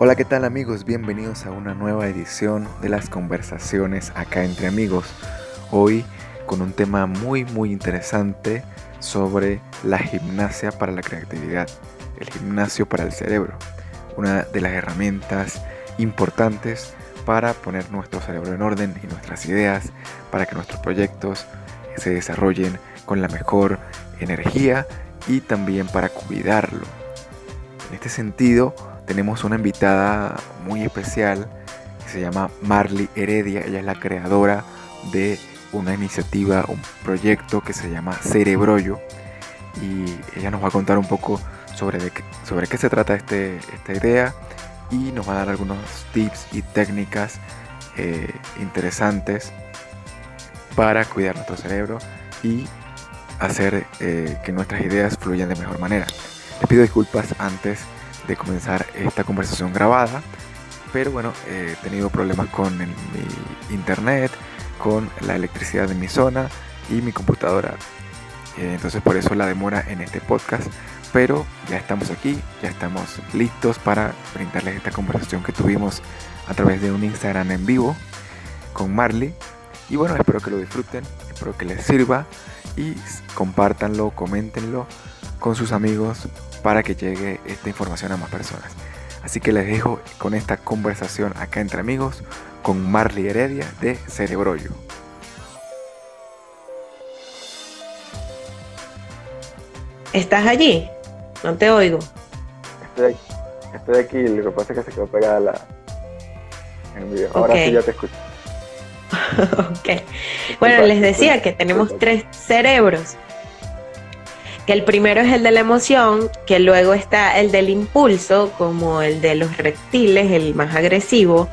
Hola, ¿qué tal amigos? Bienvenidos a una nueva edición de las conversaciones acá entre amigos. Hoy con un tema muy muy interesante sobre la gimnasia para la creatividad, el gimnasio para el cerebro, una de las herramientas importantes para poner nuestro cerebro en orden y nuestras ideas, para que nuestros proyectos se desarrollen con la mejor energía y también para cuidarlo. En este sentido, tenemos una invitada muy especial que se llama Marley Heredia. Ella es la creadora de una iniciativa, un proyecto que se llama Cerebrollo. Y ella nos va a contar un poco sobre, qué, sobre qué se trata este, esta idea y nos va a dar algunos tips y técnicas eh, interesantes para cuidar nuestro cerebro y hacer eh, que nuestras ideas fluyan de mejor manera. Les pido disculpas antes de comenzar esta conversación grabada. Pero bueno, he tenido problemas con mi internet, con la electricidad de mi zona y mi computadora. Eh, entonces por eso la demora en este podcast. Pero ya estamos aquí, ya estamos listos para brindarles esta conversación que tuvimos a través de un Instagram en vivo con Marley. Y bueno, espero que lo disfruten, espero que les sirva y compártanlo, coméntenlo con sus amigos para que llegue esta información a más personas. Así que les dejo con esta conversación acá entre amigos con Marley Heredia de Cerebrollo. ¿Estás allí? No te oigo. Estoy aquí, estoy aquí lo que pasa es que se quedó pegada la, en el video. Ahora sí ya te escucho. ok. Bueno, les decía que tenemos tres cerebros que el primero es el de la emoción, que luego está el del impulso, como el de los reptiles, el más agresivo.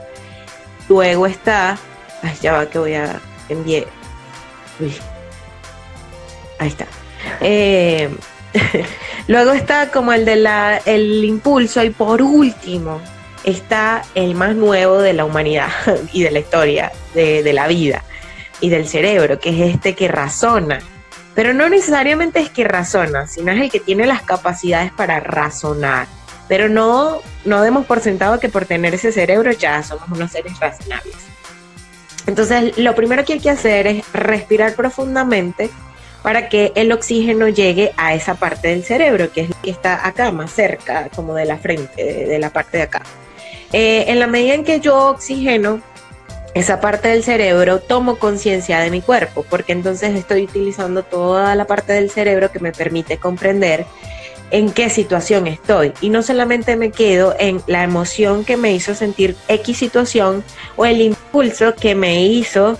Luego está, ay, ya va que voy a enviar. Ahí está. Eh, luego está como el de la, el impulso y por último está el más nuevo de la humanidad y de la historia, de, de la vida y del cerebro, que es este que razona pero no necesariamente es que razona, sino es el que tiene las capacidades para razonar. Pero no, no demos por sentado que por tener ese cerebro ya somos unos seres razonables. Entonces, lo primero que hay que hacer es respirar profundamente para que el oxígeno llegue a esa parte del cerebro, que es que está acá, más cerca, como de la frente, de, la parte de acá. Eh, en la medida en que yo oxigeno, esa parte del cerebro, tomo conciencia de mi cuerpo, porque entonces estoy utilizando toda la parte del cerebro que me permite comprender en qué situación estoy. Y no solamente me quedo en la emoción que me hizo sentir X situación o el impulso que me hizo,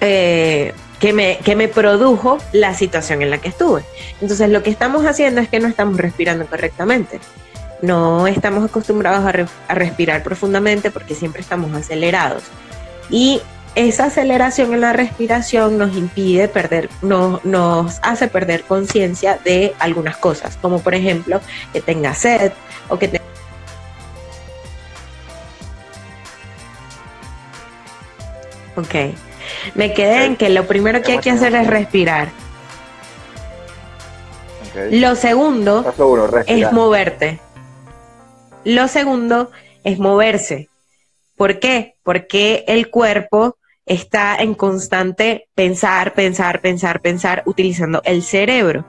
eh, que, me, que me produjo la situación en la que estuve. Entonces lo que estamos haciendo es que no estamos respirando correctamente no estamos acostumbrados a, respirar profundamente porque siempre estamos acelerados. Y esa aceleración en la respiración nos impide perder, nos hace perder conciencia de algunas cosas, como por ejemplo que tenga sed o que tenga... Ok, me quedé en que lo primero que hay que hacer es respirar. Lo segundo es moverte. Lo segundo es moverse. ¿Por qué? Porque el cuerpo está en constante pensar, pensar, pensar, pensar, utilizando el cerebro.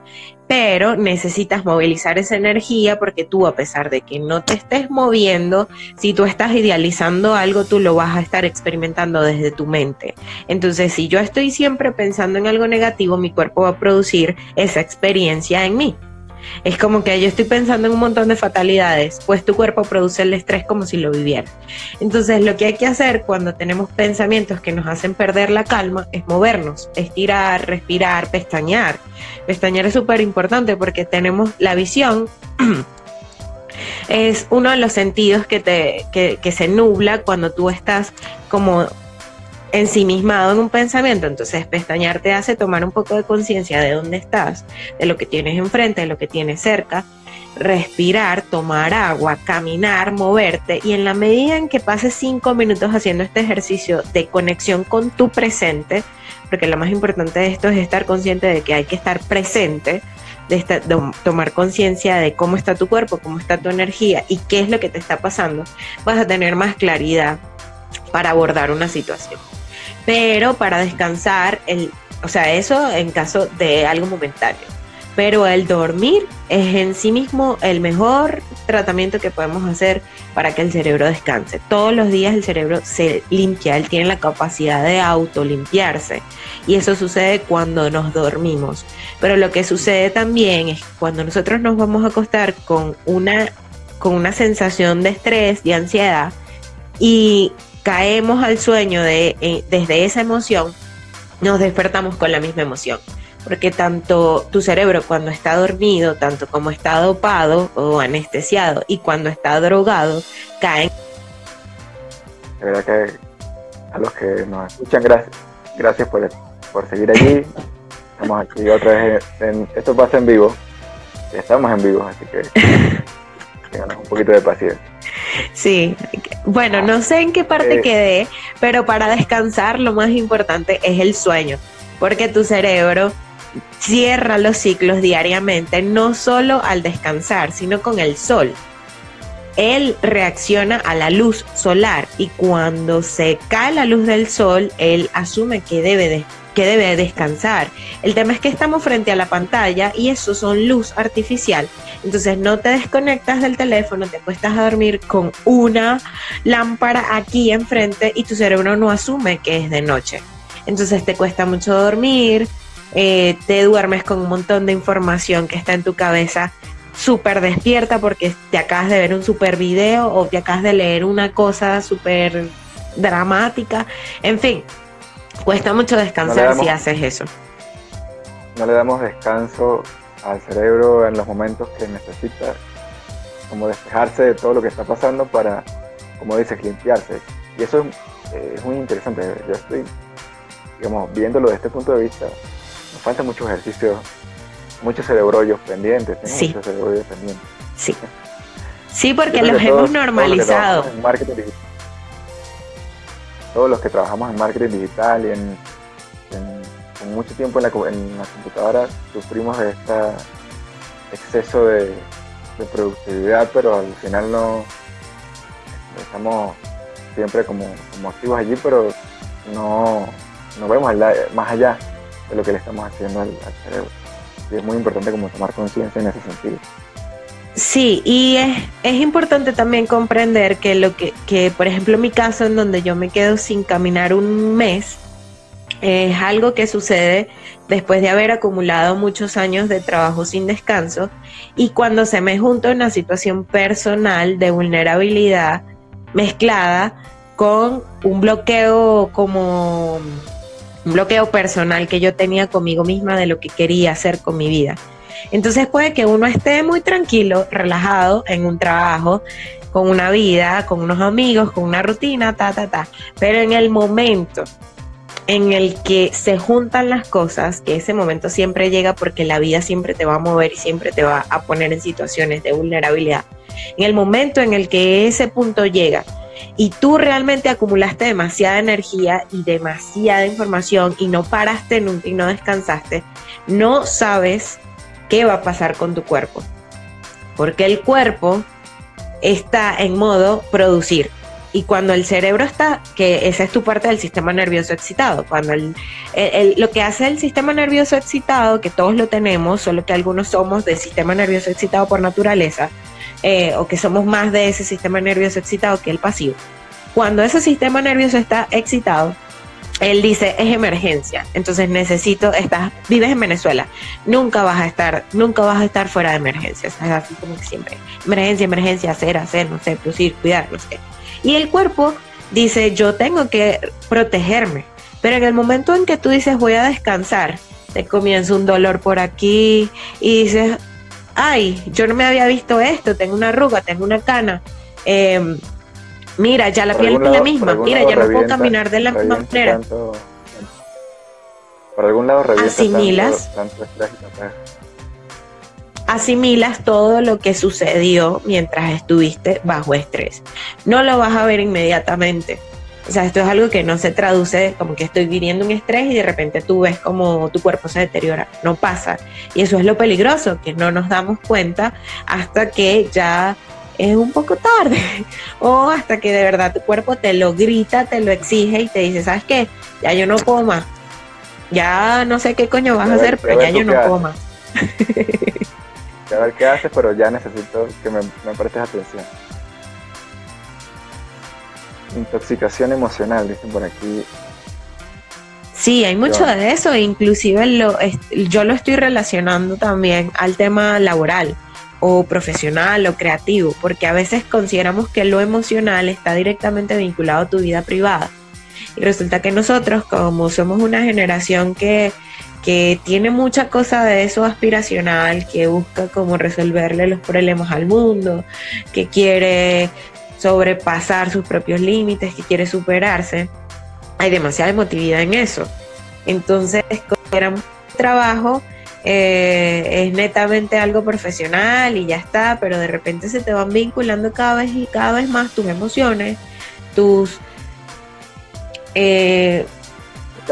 Pero necesitas movilizar esa energía porque tú, a pesar de que no te estés moviendo, si tú estás idealizando algo, tú lo vas a estar experimentando desde tu mente. Entonces, si yo estoy siempre pensando en algo negativo, mi cuerpo va a producir esa experiencia en mí. Es como que yo estoy pensando en un montón de fatalidades, pues tu cuerpo produce el estrés como si lo viviera. Entonces lo que hay que hacer cuando tenemos pensamientos que nos hacen perder la calma es movernos, estirar, respirar, pestañear. Pestañear es súper importante porque tenemos la visión. es uno de los sentidos que, te, que se nubla cuando tú estás como ensimismado en un pensamiento, entonces pestañear te hace tomar un poco de conciencia de dónde estás, de lo que tienes enfrente, de lo que tienes cerca, respirar, tomar agua, caminar, moverte y en la medida en que pases cinco minutos haciendo este ejercicio de conexión con tu presente, porque lo más importante de esto es estar consciente de que hay que estar presente, de, tomar conciencia de cómo está tu cuerpo, cómo está tu energía y qué es lo que te está pasando, vas a tener más claridad para abordar una situación. Pero para descansar, el, o sea, eso en caso de algo momentáneo pero el dormir es en sí mismo el mejor tratamiento que podemos hacer para que el cerebro descanse. Todos los días el cerebro se limpia, él tiene la capacidad de autolimpiarse y eso sucede cuando nos dormimos. Pero lo que sucede también es cuando nosotros nos vamos a acostar con una, con una sensación de estrés y ansiedad y caemos al sueño de, eh, desde esa emoción, nos despertamos con la misma emoción porque tanto tu cerebro cuando está dormido, tanto como está dopado o anestesiado y cuando está drogado, caen. De verdad que a los que nos escuchan, gracias, gracias por, por seguir allí. Estamos aquí otra vez, en, esto pasa en vivo, estamos en vivo, así que tengan un poquito de paciencia. Sí, bueno, no sé en qué parte eh, quedé, pero para descansar lo más importante es el sueño, porque tu cerebro cierra los ciclos diariamente, no solo al descansar, sino con el sol. Él reacciona a la luz solar y cuando se cae la luz del sol, él asume que debe, que debe descansar. El tema es que estamos frente a la pantalla y eso son luz artificial. Entonces no te desconectas del teléfono, te acuestas a dormir con una lámpara aquí enfrente y tu cerebro no asume que es de noche. Entonces te cuesta mucho dormir, eh, te duermes con un montón de información que está en tu cabeza súper despierta porque te acabas de ver un super video o te acabas de leer una cosa súper dramática. En fin, cuesta mucho descansar si haces eso. No le damos descanso al cerebro en los momentos que necesita, como despejarse de todo lo que está pasando para, como dices, limpiarse. Y eso es, eh, es muy interesante. Yo estoy, digamos, viéndolo desde este punto de vista, nos falta mucho ejercicio, muchos cerebrollos pendientes, sí. muchos cerebrollos pendientes. Sí. Sí, porque los hemos normalizado. Todos marketing todos los que trabajamos en marketing digital y en, mucho tiempo en la, en computadora sufrimos de este exceso de, productividad, pero al final no estamos siempre como, activos allí, pero no, no vemos más allá de lo que le estamos haciendo al, cerebro. Y es muy importante como tomar conciencia en ese sentido. Sí, y es, importante también comprender que lo que, que, por ejemplo, mi caso en donde yo me quedo sin caminar un mes, es algo que sucede después de haber acumulado muchos años de trabajo sin descanso y cuando se me junta una situación personal de vulnerabilidad mezclada con un bloqueo como un bloqueo personal que yo tenía conmigo misma de lo que quería hacer con mi vida. Entonces puede que uno esté muy tranquilo, relajado en un trabajo, con una vida, con unos amigos, con una rutina, ta, ta, ta. Pero en el momento en el que se juntan las cosas, que ese momento siempre llega porque la vida siempre te va a mover y siempre te va a poner en situaciones de vulnerabilidad. En el momento en el que ese punto llega, y tú realmente acumulaste demasiada energía y demasiada información y no paraste nunca y no descansaste, no sabes qué va a pasar con tu cuerpo. Porque el cuerpo está en modo producir. Y cuando el cerebro está, que esa es tu parte del sistema nervioso excitado, cuando lo que hace el sistema nervioso excitado, que todos lo tenemos, solo que algunos somos del sistema nervioso excitado por naturaleza, eh, o que somos más de ese sistema nervioso excitado que el pasivo. Cuando ese sistema nervioso está excitado, él dice es emergencia, entonces necesito, estás, vives en Venezuela, nunca vas a estar, nunca vas a estar fuera de emergencia, es así como que siempre, emergencia, emergencia, hacer, hacer, no sé, producir, cuidar, no sé. Y el cuerpo dice yo tengo que protegerme, pero en el momento en que tú dices voy a descansar, te comienza un dolor por aquí y dices ay, yo no me había visto esto, tengo una arruga, tengo una cana. Em, mira, ya la piel es la misma, mira, ya no puedo caminar de la misma manera. por algún lado asimilas, asimilas todo lo que sucedió mientras estuviste bajo estrés. No lo vas a ver inmediatamente, O sea, esto es algo que no se traduce como que estoy viviendo un estrés y de repente tú ves como tu cuerpo se deteriora. No pasa. Y eso es lo peligroso, que no nos damos cuenta hasta que ya es un poco tarde o hasta que de verdad tu cuerpo te lo grita, te lo exige y te dice, ¿sabes qué? Ya yo no puedo más. Ya no sé qué coño vas a, hacer, pero ya yo no puedo más. a ver qué haces, pero ya necesito que me, me prestes atención. Intoxicación emocional, dicen por aquí. Sí, hay mucho de eso, inclusive lo, yo lo estoy relacionando también al tema laboral o profesional o creativo, porque a veces consideramos que lo emocional está directamente vinculado a tu vida privada. Y resulta que nosotros, como somos una generación que, que tiene mucha cosa de eso aspiracional, que busca como resolverle los problemas al mundo, que quiere sobrepasar sus propios límites, que quiere superarse, hay demasiada emotividad en eso. Entonces, era un trabajo, eh, es netamente algo profesional y ya está, pero de repente se te van vinculando cada vez y cada vez más tus emociones, tus eh,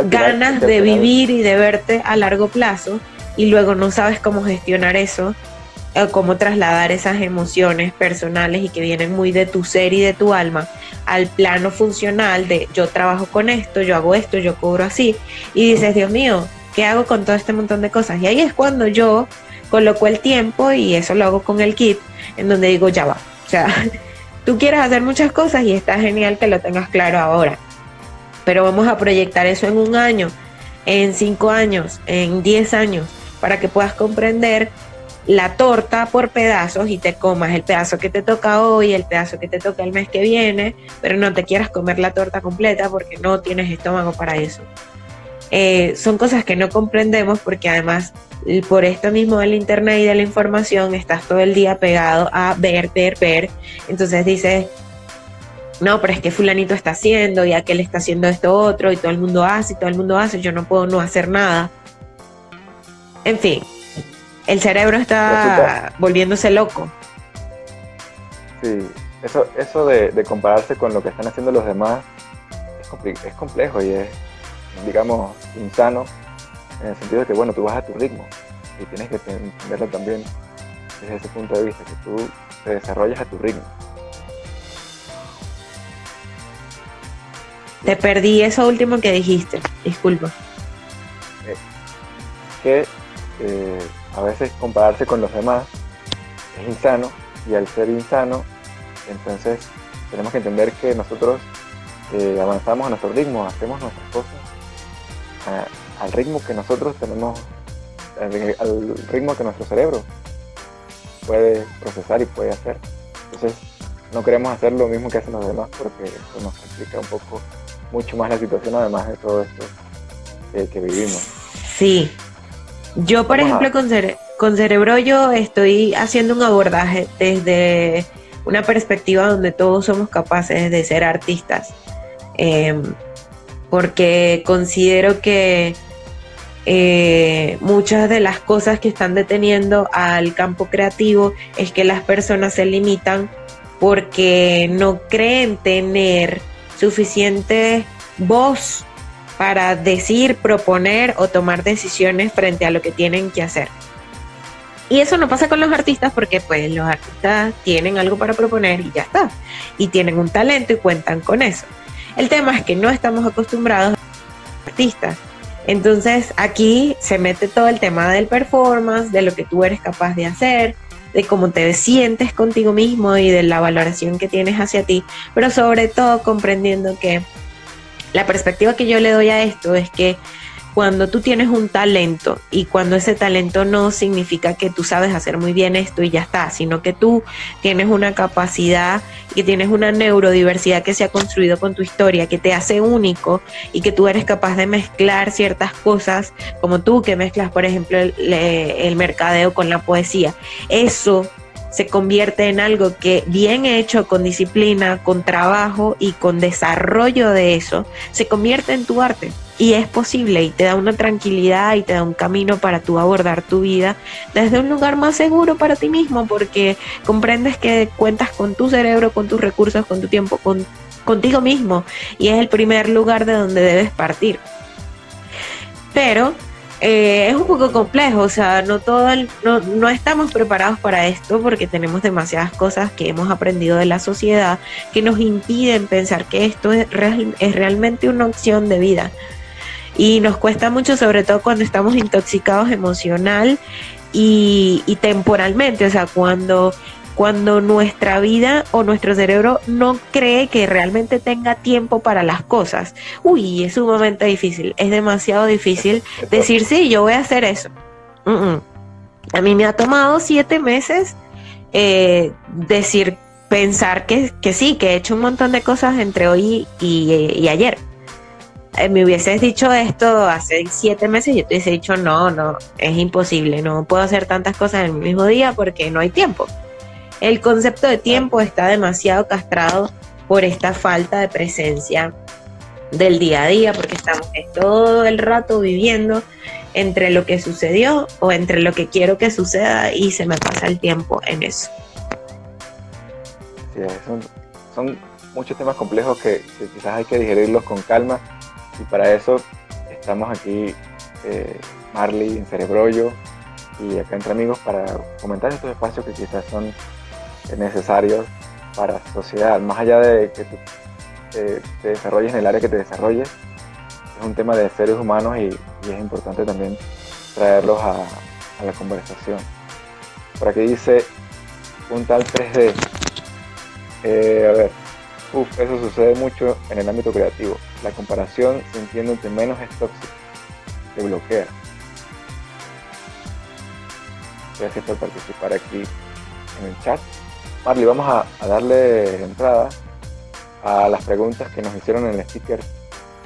ganas de vivir y de verte a largo plazo y luego no sabes cómo gestionar eso eh, cómo trasladar esas emociones personales y que vienen muy de tu ser y de tu alma al plano funcional de yo trabajo con esto, yo hago esto, yo cobro así y dices, Dios mío, ¿qué hago con todo este montón de cosas? Y ahí es cuando yo coloco el tiempo y eso lo hago con el kit, en donde digo, ya va, o sea, tú quieres hacer muchas cosas y está genial que lo tengas claro ahora, pero vamos a proyectar eso en un año, en cinco años, en diez años, para que puedas comprender la torta por pedazos y te comas el pedazo que te toca hoy, el pedazo que te toca el mes que viene, pero no te quieras comer la torta completa porque no tienes estómago para eso. Eh, son cosas que no comprendemos porque además por esto mismo del internet y de la información estás todo el día pegado a ver, ver, ver. Entonces dices, no, pero es que fulanito está haciendo y aquel está haciendo esto otro y todo el mundo hace y todo el mundo hace, yo no puedo no hacer nada. En fin, el cerebro está volviéndose loco. Sí, eso, eso de, compararse con lo que están haciendo los demás es, complejo y es, digamos, insano en el sentido de que, bueno, tú vas a tu ritmo y tienes que entenderlo también desde ese punto de vista, que tú te desarrollas a tu ritmo. Te perdí eso último que dijiste, disculpa. Eh, que eh, a veces compararse con los demás es insano y al ser insano, entonces tenemos que entender que nosotros eh, avanzamos a nuestro ritmo, hacemos nuestras cosas al ritmo que nosotros tenemos, al, ritmo que nuestro cerebro puede procesar y puede hacer. Entonces no queremos hacer lo mismo que hacen los demás porque eso nos complica un poco mucho más la situación además de todo esto que vivimos. Sí, yo, por ejemplo, con, con Cerebro yo estoy haciendo un abordaje desde una perspectiva donde todos somos capaces de ser artistas, em, porque considero que eh, muchas de las cosas que están deteniendo al campo creativo es que las personas se limitan porque no creen tener suficiente voz para decir, proponer o tomar decisiones frente a lo que tienen que hacer. Y eso no pasa con los artistas porque pues los artistas tienen algo para proponer y ya está. Y tienen un talento y cuentan con eso. El tema es que no estamos acostumbrados a artistas. Entonces aquí se mete todo el tema del performance, de lo que tú eres capaz de hacer, de cómo te sientes contigo mismo y de la valoración que tienes hacia ti, pero sobre todo comprendiendo que la perspectiva que yo le doy a esto es que cuando tú tienes un talento y cuando ese talento no significa que tú sabes hacer muy bien esto y ya está, sino que tú tienes una capacidad y tienes una neurodiversidad que se ha construido con tu historia, que te hace único y que tú eres capaz de mezclar ciertas cosas, como tú que mezclas, por ejemplo, el, el mercadeo con la poesía. Eso se convierte en algo que bien hecho, con disciplina, con trabajo y con desarrollo de eso, se convierte en tu arte. Y es posible y te da una tranquilidad y te da un camino para tú abordar tu vida desde un lugar más seguro para ti mismo porque comprendes que cuentas con tu cerebro, con tus recursos, con tu tiempo, con, contigo mismo y es el primer lugar de donde debes partir. Pero eh, es un poco complejo, o sea, no, todo no, no, estamos preparados para esto porque tenemos demasiadas cosas que hemos aprendido de la sociedad que nos impiden pensar que esto es, es realmente una opción de vida. Y nos cuesta mucho, sobre todo cuando estamos intoxicados emocional y, temporalmente, o sea, cuando cuando nuestra vida o nuestro cerebro no cree que realmente tenga tiempo para las cosas. Uy, es sumamente difícil, es demasiado difícil decir, sí, yo voy a hacer eso. A mí me ha tomado siete meses eh, decir, pensar que, sí, que he hecho un montón de cosas entre hoy y, ayer. Eh, me hubieses dicho esto hace siete meses, yo te hubiese dicho, no, no, es imposible, no puedo hacer tantas cosas en el mismo día porque no hay tiempo. El concepto de tiempo está demasiado castrado por esta falta de presencia del día a día, porque estamos todo el rato viviendo entre lo que sucedió o entre lo que quiero que suceda y se me pasa el tiempo en eso. son, muchos temas complejos que, quizás hay que digerirlos con calma y para eso estamos aquí eh, Marley en Cerebrollo y acá entre amigos para comentar estos espacios que quizás son necesarios para la sociedad, más allá de que tú te desarrolles en el área que te desarrolles, es un tema de seres humanos y, es importante también traerlos a, la conversación. Por aquí dice un tal 3D. Eh, a ver, uf, eso sucede mucho en el ámbito creativo. La comparación se entiende entre menos es tóxica, te bloquea. Gracias por participar aquí en el chat. Marley, vamos a, darle entrada a las preguntas que nos hicieron en el sticker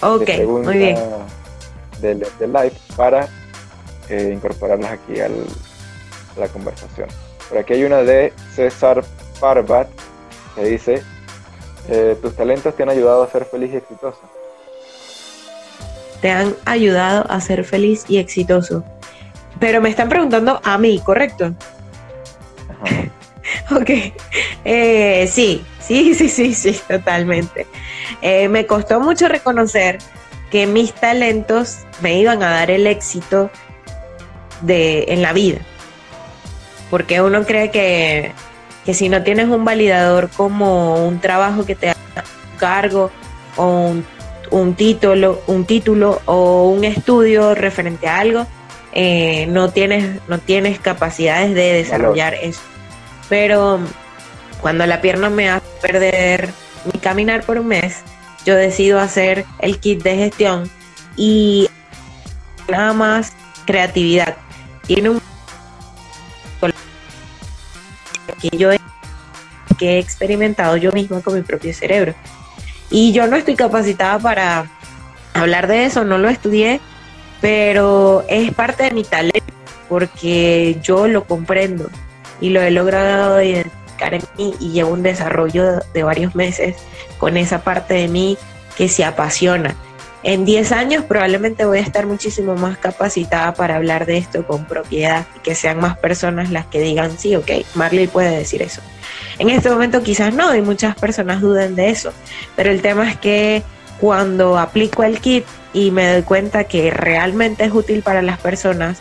Ok, muy bien. Del, live para eh, incorporarlas aquí a la conversación. Por aquí hay una de César Parbat que dice, eh, tus talentos te han ayudado a ser feliz y exitoso. Te han ayudado a ser feliz y exitoso. Pero me están preguntando a mí, ¿correcto? Ajá. Ok, eh, sí, sí, sí, sí, sí, totalmente. Eh, me costó mucho reconocer que mis talentos me iban a dar el éxito de, en la vida. Porque uno cree que, que si no tienes un validador como un trabajo que te haga un cargo o un, título, un título o un estudio referente a algo, eh, no, tienes, no tienes capacidades de desarrollar eso. Pero cuando la pierna me hace perder mi caminar por un mes, yo decido hacer el kit de gestión y nada más creatividad. Tiene un que yo he, he experimentado yo misma con mi propio cerebro. Y yo no estoy capacitada para hablar de eso, no lo estudié, pero es parte de mi talento porque yo lo comprendo y lo he logrado identificar en mí y llevo un desarrollo de varios meses con esa parte de mí que se apasiona. En 10 años probablemente voy a estar muchísimo más capacitada para hablar de esto con propiedad y que sean más personas las que digan, sí, ok, Marley puede decir eso. En este momento quizás no y muchas personas duden de eso, pero el tema es que cuando aplico el kit y me doy cuenta que realmente es útil para las personas,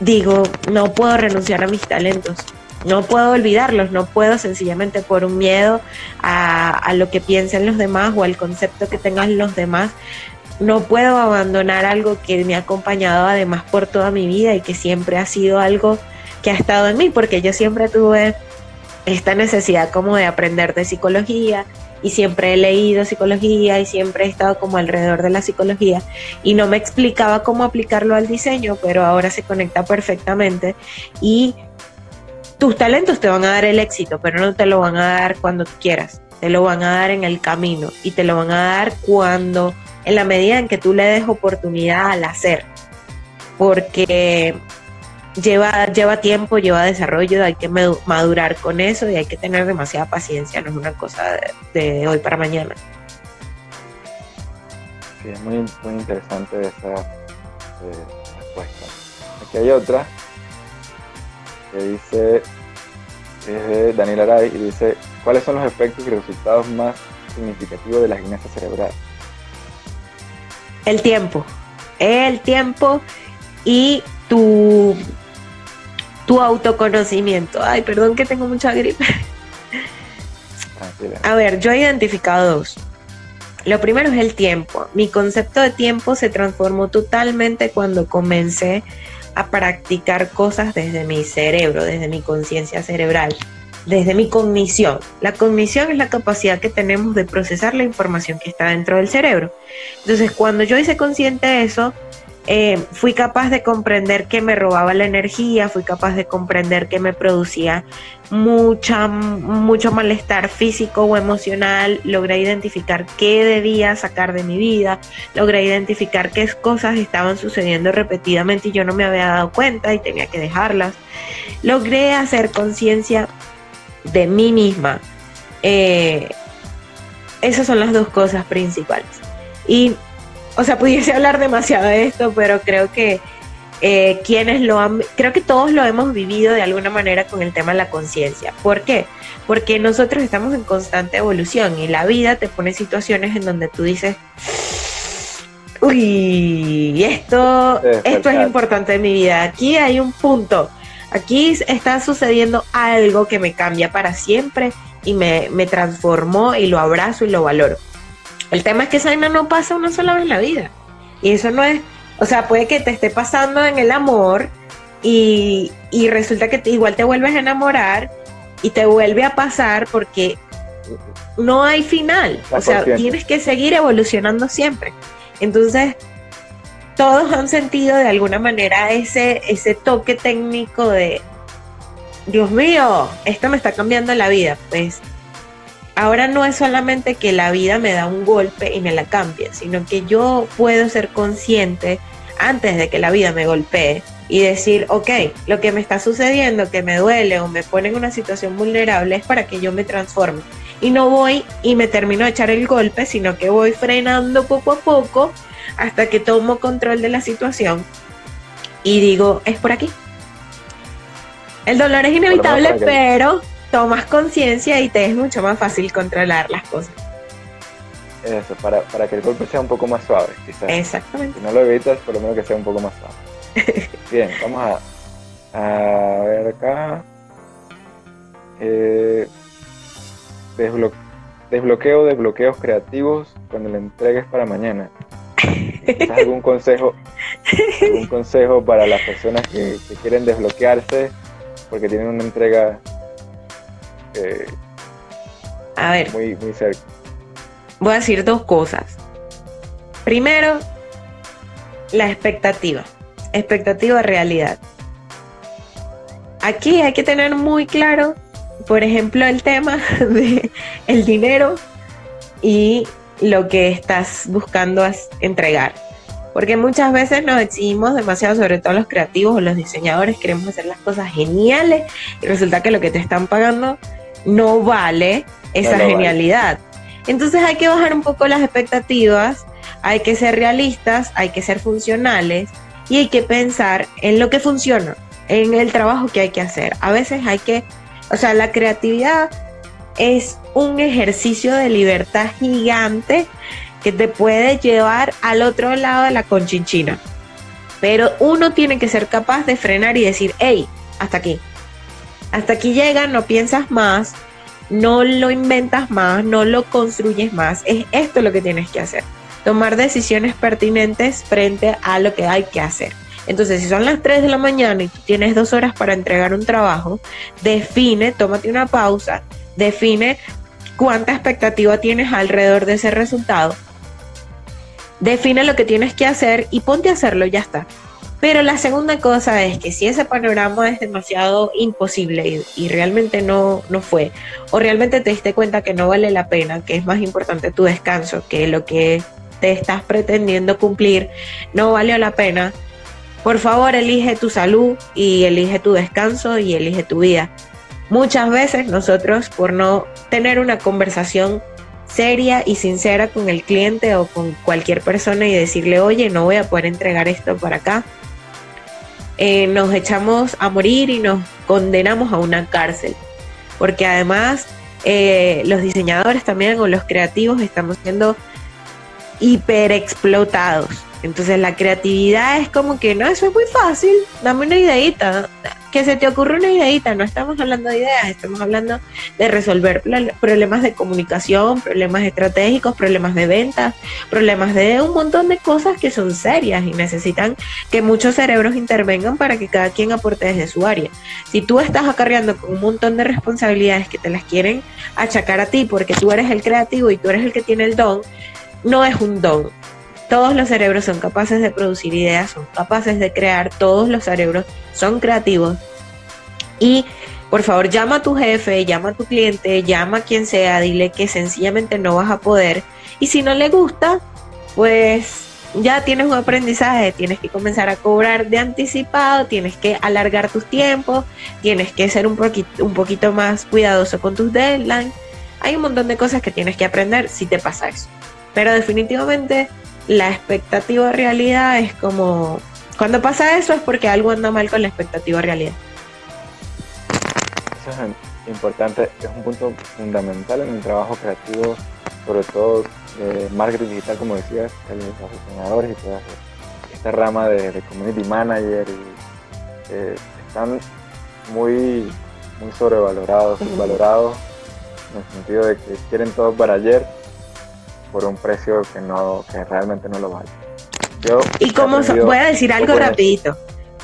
digo, no puedo renunciar a mis talentos, no puedo olvidarlos, no puedo sencillamente por un miedo a, lo que piensen los demás o al concepto que tengan los demás, no puedo abandonar algo que me ha acompañado además por toda mi vida y que siempre ha sido algo que ha estado en mí, porque yo siempre tuve esta necesidad como de aprender de psicología, y siempre he leído psicología y siempre he estado como alrededor de la psicología y no me explicaba cómo aplicarlo al diseño, pero ahora se conecta perfectamente y tus talentos te van a dar el éxito, pero no te lo van a dar cuando quieras, te lo van a dar en el camino y te lo van a dar cuando, en la medida en que tú le des oportunidad al hacer, porque lleva, lleva tiempo, lleva desarrollo, hay que madurar con eso y hay que tener demasiada paciencia, no es una cosa de, hoy para mañana. Sí, es muy, muy interesante esa eh, respuesta. Aquí hay otra que dice, es de Daniel Aray, y dice, ¿cuáles son los efectos y resultados más significativos de la gimnasia cerebral? El tiempo. El tiempo y tu, tu autoconocimiento. Ay, perdón que tengo mucha gripe. A ver, yo he identificado dos. Lo primero es el tiempo. Mi concepto de tiempo se transformó totalmente cuando comencé a practicar cosas desde mi cerebro, desde mi conciencia cerebral, desde mi cognición. La cognición es la capacidad que tenemos de procesar la información que está dentro del cerebro. Entonces, cuando yo hice consciente eso, eh, fui capaz de comprender que me robaba la energía, fui capaz de comprender que me producía mucha, mucho malestar físico o emocional, logré identificar qué debía sacar de mi vida, logré identificar qué cosas estaban sucediendo repetidamente y yo no me había dado cuenta y tenía que dejarlas. Logré hacer conciencia de mí misma. Eh, esas son las dos cosas principales. Y o sea, pudiese hablar demasiado de esto, pero creo que eh, quienes lo han, creo que todos lo hemos vivido de alguna manera con el tema de la conciencia. ¿Por qué? Porque nosotros estamos en constante evolución y la vida te pone situaciones en donde tú dices, uy, esto, esto es importante en mi vida. Aquí hay un punto. Aquí está sucediendo algo que me cambia para siempre y me, me transformó y lo abrazo y lo valoro. El tema es que esa no pasa una sola vez en la vida. Y eso no es, o sea, puede que te esté pasando en el amor y, resulta que igual te vuelves a enamorar y te vuelve a pasar porque no hay final. o sea, tienes que seguir evolucionando siempre. Entonces, todos han sentido de alguna manera ese, ese toque técnico de, Dios mío, esto me está cambiando la vida. Pues ahora no es solamente que la vida me da un golpe y me la cambia, sino que yo puedo ser consciente antes de que la vida me golpee y decir, ok, lo que me está sucediendo, que me duele o me pone en una situación vulnerable es para que yo me transforme. Y no voy y me termino de echar el golpe, sino que voy frenando poco a poco hasta que tomo control de la situación y digo, es por aquí. El dolor es inevitable, pero tomas conciencia y te es mucho más fácil controlar las cosas. Eso, para, para que el golpe sea un poco más suave, quizás. Exactamente. Si no lo evitas, por lo menos que sea un poco más suave. Bien, vamos a, a ver acá. Eh, desbloqueo, desbloqueos creativos cuando le entregues para mañana. algún consejo algún consejo para las personas que, que quieren desbloquearse porque tienen una entrega a ver. Muy, muy cerca. Voy a decir dos cosas. Primero, la expectativa. Expectativa realidad. Aquí hay que tener muy claro, por ejemplo, el tema de el dinero y lo que estás buscando entregar. Porque muchas veces nos exigimos demasiado, sobre todo los creativos o los diseñadores, queremos hacer las cosas geniales y resulta que lo que te están pagando no vale esa genialidad. Entonces hay que bajar un poco las expectativas, hay que ser realistas, hay que ser funcionales y hay que pensar en lo que funciona, en el trabajo que hay que hacer. A veces hay que, o sea, la creatividad es un ejercicio de libertad gigante que te puede llevar al otro lado de la conchinchina. Pero uno tiene que ser capaz de frenar y decir, hey, hasta aquí hasta aquí llega, no piensas más, no lo inventas más, no lo construyes más. Es esto lo que tienes que hacer. Tomar decisiones pertinentes frente a lo que hay que hacer. Entonces, si son las 3 de la mañana y tú tienes dos horas para entregar un trabajo, define, tómate una pausa, define cuánta expectativa tienes alrededor de ese resultado. Define lo que tienes que hacer y ponte a hacerlo, ya está. Pero la segunda cosa es que si ese panorama es demasiado imposible y, realmente no, no fue, o realmente te diste cuenta que no vale la pena, que es más importante tu descanso que lo que te estás pretendiendo cumplir, no valió la pena, por favor elige tu salud y elige tu descanso y elige tu vida. Muchas veces nosotros por no tener una conversación seria y sincera con el cliente o con cualquier persona y decirle, oye, no voy a poder entregar esto para acá, eh, nos echamos a morir y nos condenamos a una cárcel. Porque además eh, los diseñadores también o los creativos estamos siendo hiper explotados. Entonces la creatividad es como que no, eso es muy fácil, dame una ideita, que se te ocurre una ideita, no estamos hablando de ideas, estamos hablando de resolver problemas de comunicación, problemas estratégicos, problemas de ventas, problemas de un montón de cosas que son serias y necesitan que muchos cerebros intervengan para que cada quien aporte desde su área. Si tú estás acarreando con un montón de responsabilidades que te las quieren achacar a ti porque tú eres el creativo y tú eres el que tiene el don, no es un don. Todos los cerebros son capaces de producir ideas, son capaces de crear, todos los cerebros son creativos. Y por favor, llama a tu jefe, llama a tu cliente, llama a quien sea, dile que sencillamente no vas a poder. Y si no le gusta, pues ya tienes un aprendizaje, tienes que comenzar a cobrar de anticipado, tienes que alargar tus tiempos, tienes que ser un poquito, más cuidadoso con tus deadlines. Hay un montón de cosas que tienes que aprender si te pasa eso. Pero definitivamente la expectativa realidad es como, cuando pasa eso es porque algo anda mal con la expectativa realidad. Eso es importante, es un punto fundamental en el trabajo creativo, sobre todo de marketing digital, como decías, los diseñadores y toda esta rama de, community manager y, eh, están muy, muy sobrevalorados, subvalorados, en el sentido de que quieren todo para ayer por un precio que no que realmente no lo vale. Yo y como voy a decir algo rapidito.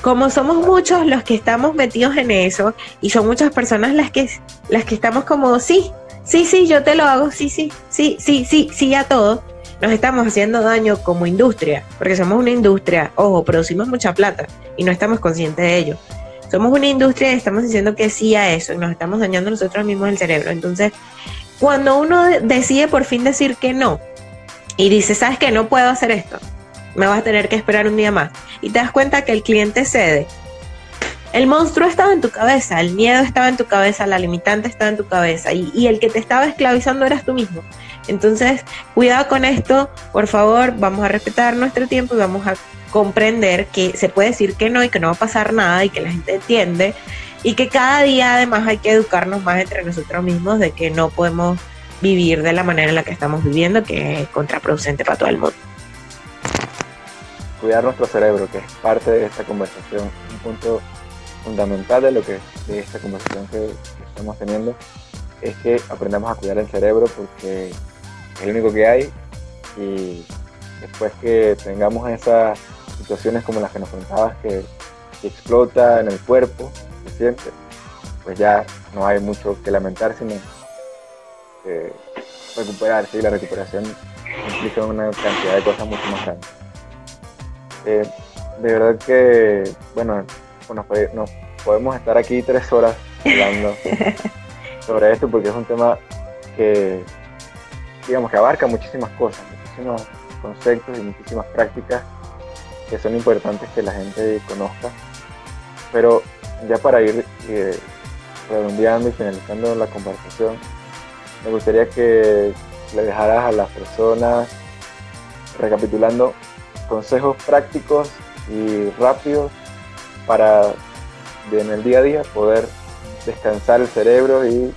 Como somos muchos los que estamos metidos en eso y son muchas personas las que las que estamos como sí, sí, sí, yo te lo hago, sí, sí, sí, sí, sí, sí a todo. Nos estamos haciendo daño como industria, porque somos una industria, ojo, producimos mucha plata y no estamos conscientes de ello. Somos una industria y estamos diciendo que sí a eso y nos estamos dañando nosotros mismos el cerebro. Entonces, cuando uno decide por fin decir que no y dice, sabes que no puedo hacer esto, me vas a tener que esperar un día más. Y te das cuenta que el cliente cede, el monstruo estaba en tu cabeza, el miedo estaba en tu cabeza, la limitante estaba en tu cabeza y, y, el que te estaba esclavizando eras tú mismo. Entonces, cuidado con esto, por favor, vamos a respetar nuestro tiempo y vamos a comprender que se puede decir que no y que no va a pasar nada y que la gente entiende y que cada día además hay que educarnos más entre nosotros mismos de que no podemos vivir de la manera en la que estamos viviendo, que es contraproducente para todo el mundo. Cuidar nuestro cerebro, que es parte de esta conversación, un punto fundamental de lo que de esta conversación que, estamos teniendo, es que aprendamos a cuidar el cerebro porque es el único que hay y después que tengamos esas situaciones como las que nos contabas que, que explota en el cuerpo, pues ya no hay mucho que lamentar, sino recuperarse y la recuperación implica una cantidad de cosas mucho más grandes. Eh, de verdad que, bueno, nos, podemos estar aquí tres horas hablando sobre esto porque es un tema que, digamos, que abarca muchísimas cosas, muchísimos conceptos y muchísimas prácticas que son importantes que la gente conozca. Pero ya para ir eh, redondeando y finalizando la conversación, me gustaría que le dejaras a las personas, recapitulando, consejos prácticos y rápidos para en el día a día poder descansar el cerebro y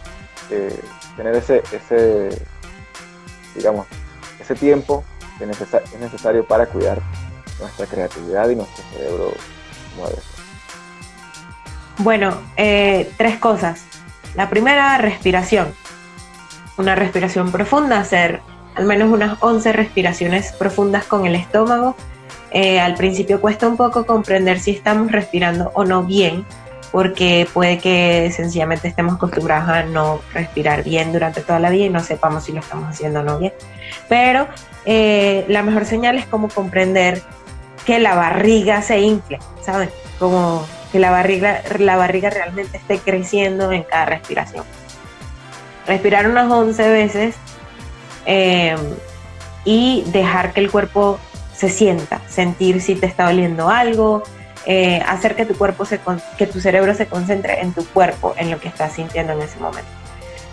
eh, tener ese, ese, digamos, ese tiempo que es necesario para cuidar nuestra creatividad y nuestro cerebro mueve. Bueno, eh, tres cosas. La primera, respiración. Una respiración profunda, hacer al menos unas 11 respiraciones profundas con el estómago. Eh, al principio cuesta un poco comprender si estamos respirando o no bien, porque puede que sencillamente estemos acostumbrados a no respirar bien durante toda la vida y no sepamos si lo estamos haciendo o no bien. Pero eh, la mejor señal es como comprender que la barriga se infle, ¿saben? Como que la barriga, la barriga realmente esté creciendo en cada respiración. Respirar unas 11 veces eh, y dejar que el cuerpo se sienta, sentir si te está doliendo algo, eh, hacer que tu cuerpo se que tu cerebro se concentre en tu cuerpo, en lo que estás sintiendo en ese momento.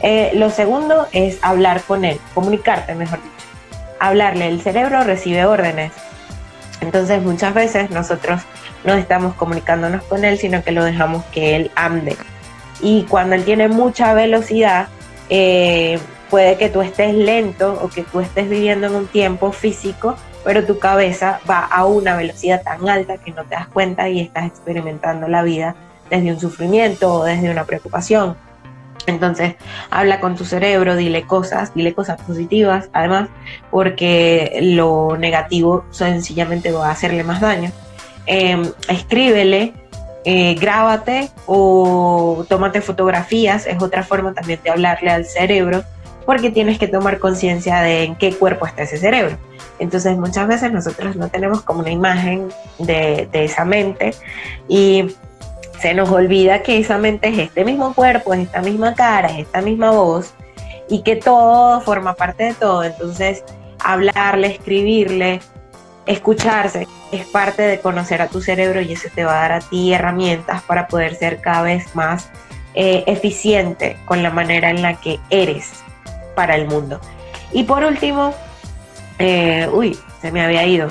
Eh, lo segundo es hablar con él, comunicarte, mejor dicho. Hablarle, el cerebro recibe órdenes. Entonces muchas veces nosotros no estamos comunicándonos con él, sino que lo dejamos que él ande. Y cuando él tiene mucha velocidad, eh, puede que tú estés lento o que tú estés viviendo en un tiempo físico, pero tu cabeza va a una velocidad tan alta que no te das cuenta y estás experimentando la vida desde un sufrimiento o desde una preocupación. Entonces, habla con tu cerebro, dile cosas, dile cosas positivas, además, porque lo negativo sencillamente va a hacerle más daño. Em, escríbele, eh, grábate o tómate fotografías, es otra forma también de hablarle al cerebro, porque tienes que tomar conciencia de en qué cuerpo está ese cerebro. Entonces muchas veces nosotros no tenemos como una imagen de, de esa mente y se nos olvida que esa mente es este mismo cuerpo, es esta misma cara, es esta misma voz y que todo forma parte de todo. Entonces, hablarle, escribirle, escucharse es parte de conocer a tu cerebro y eso te va a dar a ti herramientas para poder ser cada vez más eh, eficiente con la manera en la que eres para el mundo. Y por último, eh, uy, se me había ido.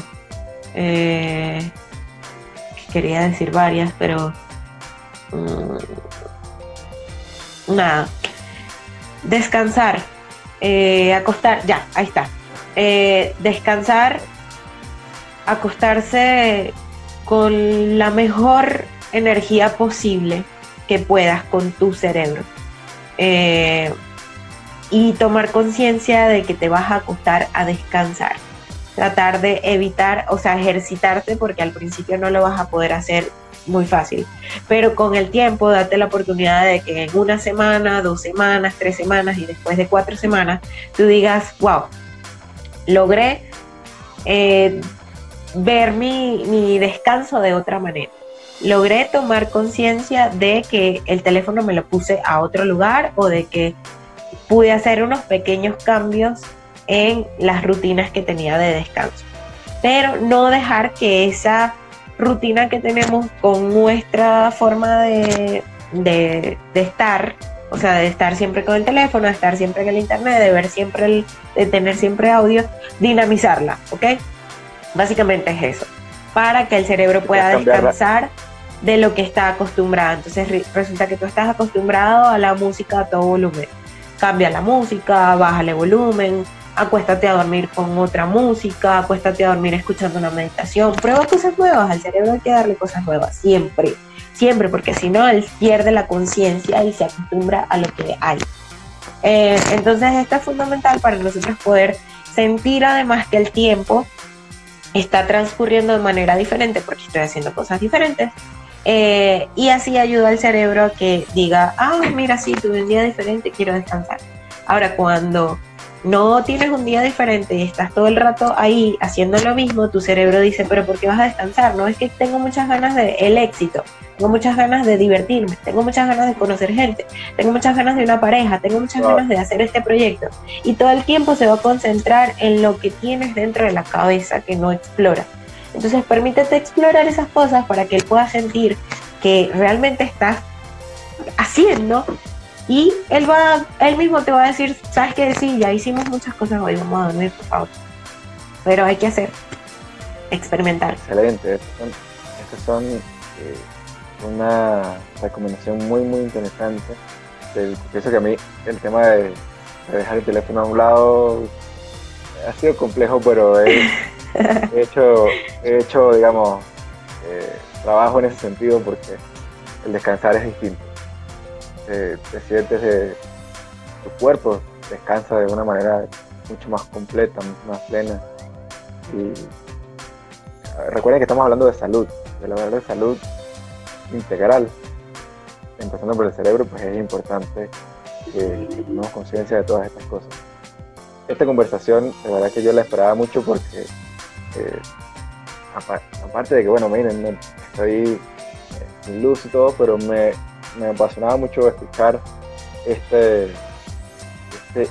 Eh, quería decir varias, pero Mm, nada. Descansar. Acostar. Ya, ahí está. Descansar. Acostarse con la mejor energía posible que puedas con tu cerebro. Eh, y tomar conciencia de que te vas a acostar a descansar. Tratar de evitar, o sea, ejercitarte porque al principio no lo vas a poder hacer muy fácil. Pero con el tiempo, date la oportunidad de que en una semana, dos semanas, tres semanas y después de cuatro semanas, tú digas, wow, logré eh, ver mi, mi descanso de otra manera. Logré tomar conciencia de que el teléfono me lo puse a otro lugar o de que pude hacer unos pequeños cambios en las rutinas que tenía de descanso. Pero no dejar que esa rutina que tenemos con nuestra forma de, estar, o sea, de estar siempre con el teléfono, de estar siempre en el internet, de ver siempre, el, de tener siempre audio, dinamizarla, ¿ok? Básicamente es eso, para que el cerebro pueda descansar de lo que está acostumbrado. Entonces resulta que tú estás acostumbrado a la música a todo volumen. Cambia la música, bájale volumen, acuéstate a dormir con otra música, acuéstate a dormir escuchando una meditación, prueba cosas nuevas, al cerebro hay que darle cosas nuevas, siempre, siempre, porque si no, él pierde la conciencia y se acostumbra a lo que hay. Eh, entonces, esto es fundamental para nosotros poder sentir además que el tiempo está transcurriendo de manera diferente, porque estoy haciendo cosas diferentes. Eh, y así ayuda al cerebro a que diga, ah, mira, sí, tuve un día diferente, quiero descansar. Ahora, cuando no tienes un día diferente y estás todo el rato ahí haciendo lo mismo, tu cerebro dice, pero ¿por qué vas a descansar? No es que tengo muchas ganas de el éxito, tengo muchas ganas de divertirme, tengo muchas ganas de conocer gente, tengo muchas ganas de una pareja, tengo muchas ganas de hacer este proyecto. Y todo el tiempo se va a concentrar en lo que tienes dentro de la cabeza que no explora. Entonces permítete explorar esas cosas para que él pueda sentir que realmente estás haciendo y él va, él mismo te va a decir, sabes que sí, ya hicimos muchas cosas hoy, vamos a dormir, por favor. Pero hay que hacer, experimentar. Excelente, estas son, eh, una recomendación muy, muy interesante. pienso que a mí el tema de, dejar el teléfono a un lado ha sido complejo, pero he, hecho, he hecho, digamos, eh, trabajo en ese sentido porque el descansar es distinto te, sientes de tu cuerpo descansa de una manera mucho más completa, mucho más plena. Y recuerden que estamos hablando de salud, de la verdad de salud integral. Empezando por el cerebro, pues es importante que, tengamos conciencia de todas estas cosas. Esta conversación, de verdad que yo la esperaba mucho porque, eh, aparte de que, bueno, miren, estoy sin luz y todo, pero me, me apasionaba mucho escuchar este, este,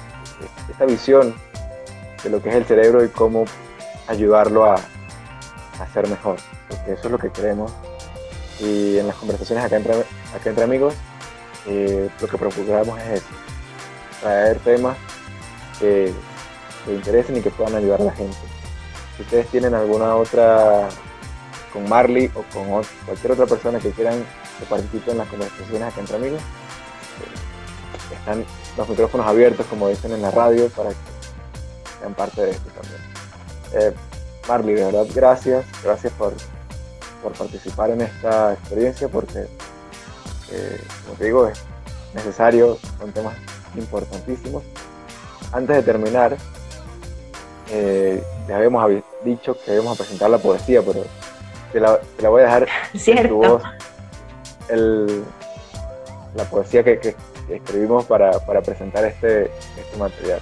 esta visión de lo que es el cerebro y cómo ayudarlo a, a ser mejor, porque eso es lo que queremos. Y en las conversaciones acá entre, acá entre amigos, eh, lo que procuramos es eso, traer temas que, que interesen y que puedan ayudar a la gente. Si ustedes tienen alguna otra con Marley o con cualquier otra persona que quieran que participe en las conversaciones acá entre amigos, eh, están los micrófonos abiertos, como dicen en la radio, para que sean parte de esto también. Eh, Marley, de verdad, gracias, gracias por, por participar en esta experiencia, porque, eh, como te digo, es necesario, son temas importantísimos. Antes de terminar, eh, les habíamos dicho que íbamos a presentar la poesía, pero te la, voy a dejar en tu voz. la poesía que, escribimos para, presentar este, este material.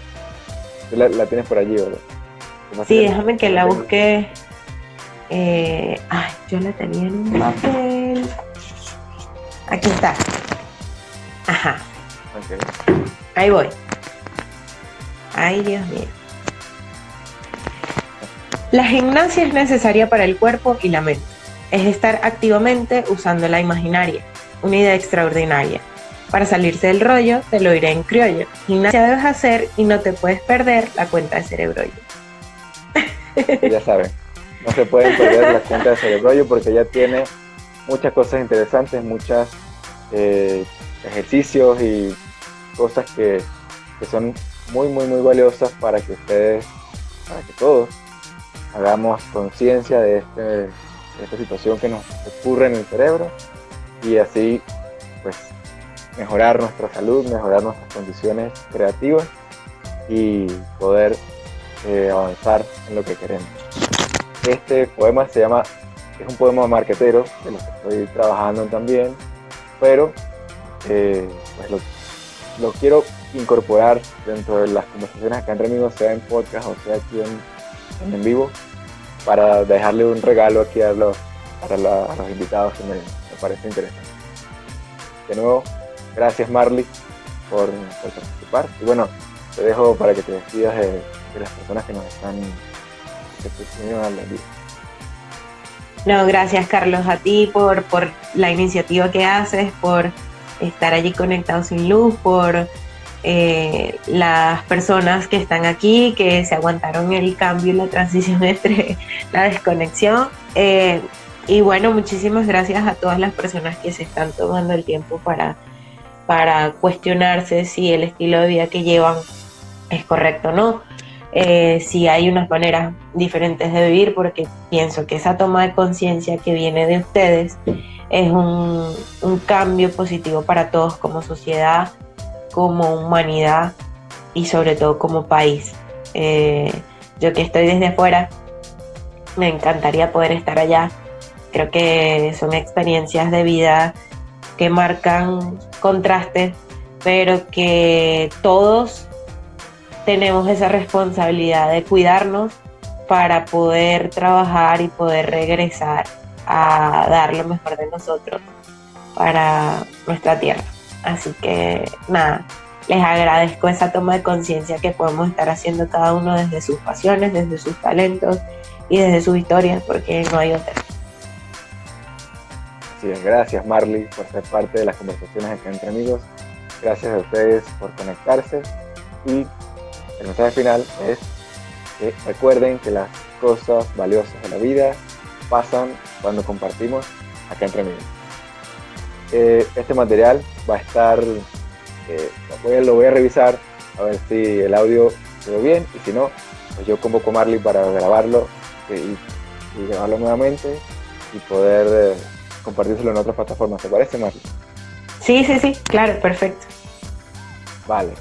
Tú la, tienes por allí, ¿verdad? Sí, déjame que la busque. Eh, ay, yo la tenía en un papel. Aquí está. Ajá. Ahí voy. Ay, Dios mío. La gimnasia es necesaria para el cuerpo y la mente. Es estar activamente usando la imaginaria, una idea extraordinaria. Para salirse del rollo, te lo diré en criollo. Gimnasia debes hacer y no te puedes perder la cuenta de cerebrollo. Ya saben, no se pueden perder la cuenta de cerebrollo porque ya tiene muchas cosas interesantes, muchos eh, ejercicios y cosas que, que son muy, muy, muy valiosas para que ustedes, para que todos hagamos conciencia de, este, esta situación que nos ocurre en el cerebro y así pues mejorar nuestra salud, mejorar nuestras condiciones creativas y poder eh, avanzar en lo que queremos. Este poema se llama, es un poema marquetero, de lo que estoy trabajando también, pero eh, pues lo, lo, quiero incorporar dentro de las conversaciones acá entre amigos, sea en podcast o sea aquí en, en vivo, para dejarle un regalo aquí a los, para los invitados que me, parece interesante. De nuevo, gracias Marley por, participar. Y bueno, te dejo para que te despidas de, las personas que nos están No, gracias Carlos a ti por, por la iniciativa que haces, por estar allí conectado sin luz, por eh, las personas que están aquí, que se aguantaron el cambio y la transición entre la desconexión. Eh, y bueno, muchísimas gracias a todas las personas que se están tomando el tiempo para, para cuestionarse si el estilo de vida que llevan es correcto o no. Eh, hay unas maneras diferentes de vivir, porque pienso que esa toma de conciencia que viene de ustedes es un, un cambio positivo para todos como sociedad como humanidad y sobre todo como país. Eh, yo que estoy desde afuera, me encantaría poder estar allá. Creo que son experiencias de vida que marcan contrastes, pero que todos tenemos esa responsabilidad de cuidarnos para poder trabajar y poder regresar a dar lo mejor de nosotros para nuestra tierra. Así que nada, les agradezco esa toma de conciencia que podemos estar haciendo cada uno desde sus pasiones, desde sus talentos y desde sus historias, porque no hay otra. Así gracias Marley por ser parte de las conversaciones aquí entre amigos. Gracias a ustedes por conectarse y el mensaje final es que recuerden que las cosas valiosas de la vida pasan cuando compartimos acá entre amigos. Eh, este material va a estar, eh, lo voy a revisar a ver si el audio quedó bien y si no, pues yo convoco a Marley para grabarlo y, grabarlo nuevamente y poder eh, compartírselo en otras plataformas. ¿Te parece, Marley? Sí, sí, sí, claro, perfecto. Vale.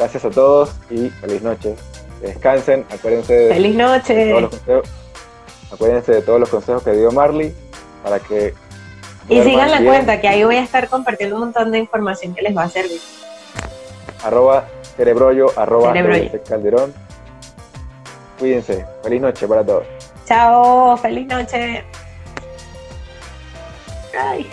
Gracias a todos y feliz noche. Descansen, acuérdense de, feliz noche. acuérdense de todos los consejos que dio Marley para que y sigan la cuenta, que ahí voy a estar compartiendo un montón de información que les va a servir. Arroba cerebrollo, arroba calderón. Cuídense. Feliz noche para todos. Chao, feliz noche. Ay.